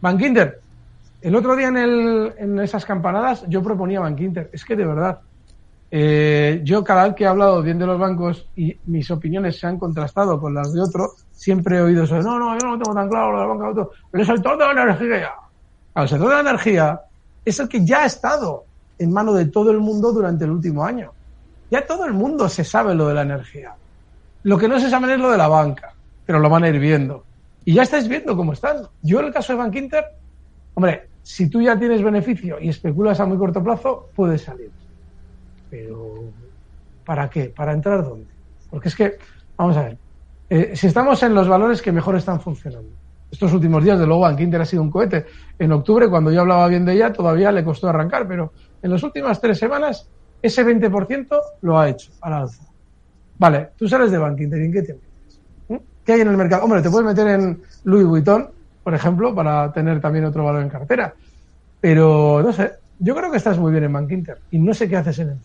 Bank Inter. El otro día en, el, en esas campanadas yo proponía Bank Inter. Es que de verdad, eh, yo cada vez que he hablado bien de los bancos y mis opiniones se han contrastado con las de otro, siempre he oído eso. No, no, yo no lo tengo tan claro lo del banco de otro. Pero el sector de la energía. El sector de la energía es el que ya ha estado en mano de todo el mundo durante el último año. Ya todo el mundo se sabe lo de la energía. Lo que no se sabe es lo de la banca, pero lo van a ir viendo. Y ya estáis viendo cómo están. Yo en el caso de Bank Inter, hombre, si tú ya tienes beneficio y especulas a muy corto plazo, puedes salir. Pero, ¿para qué? ¿Para entrar dónde? Porque es que, vamos a ver, eh, si estamos en los valores que mejor están funcionando. Estos últimos días, de luego, Bank Inter ha sido un cohete. En octubre, cuando yo hablaba bien de ella, todavía le costó arrancar, pero en las últimas tres semanas, ese 20% lo ha hecho al alza. Vale, tú sales de Bank Inter, ¿en qué? ¿Mm? ¿Qué hay en el mercado? Hombre, te puedes meter en Louis Vuitton, por ejemplo, para tener también otro valor en cartera. Pero, no sé, yo creo que estás muy bien en Bank Inter y no sé qué haces en el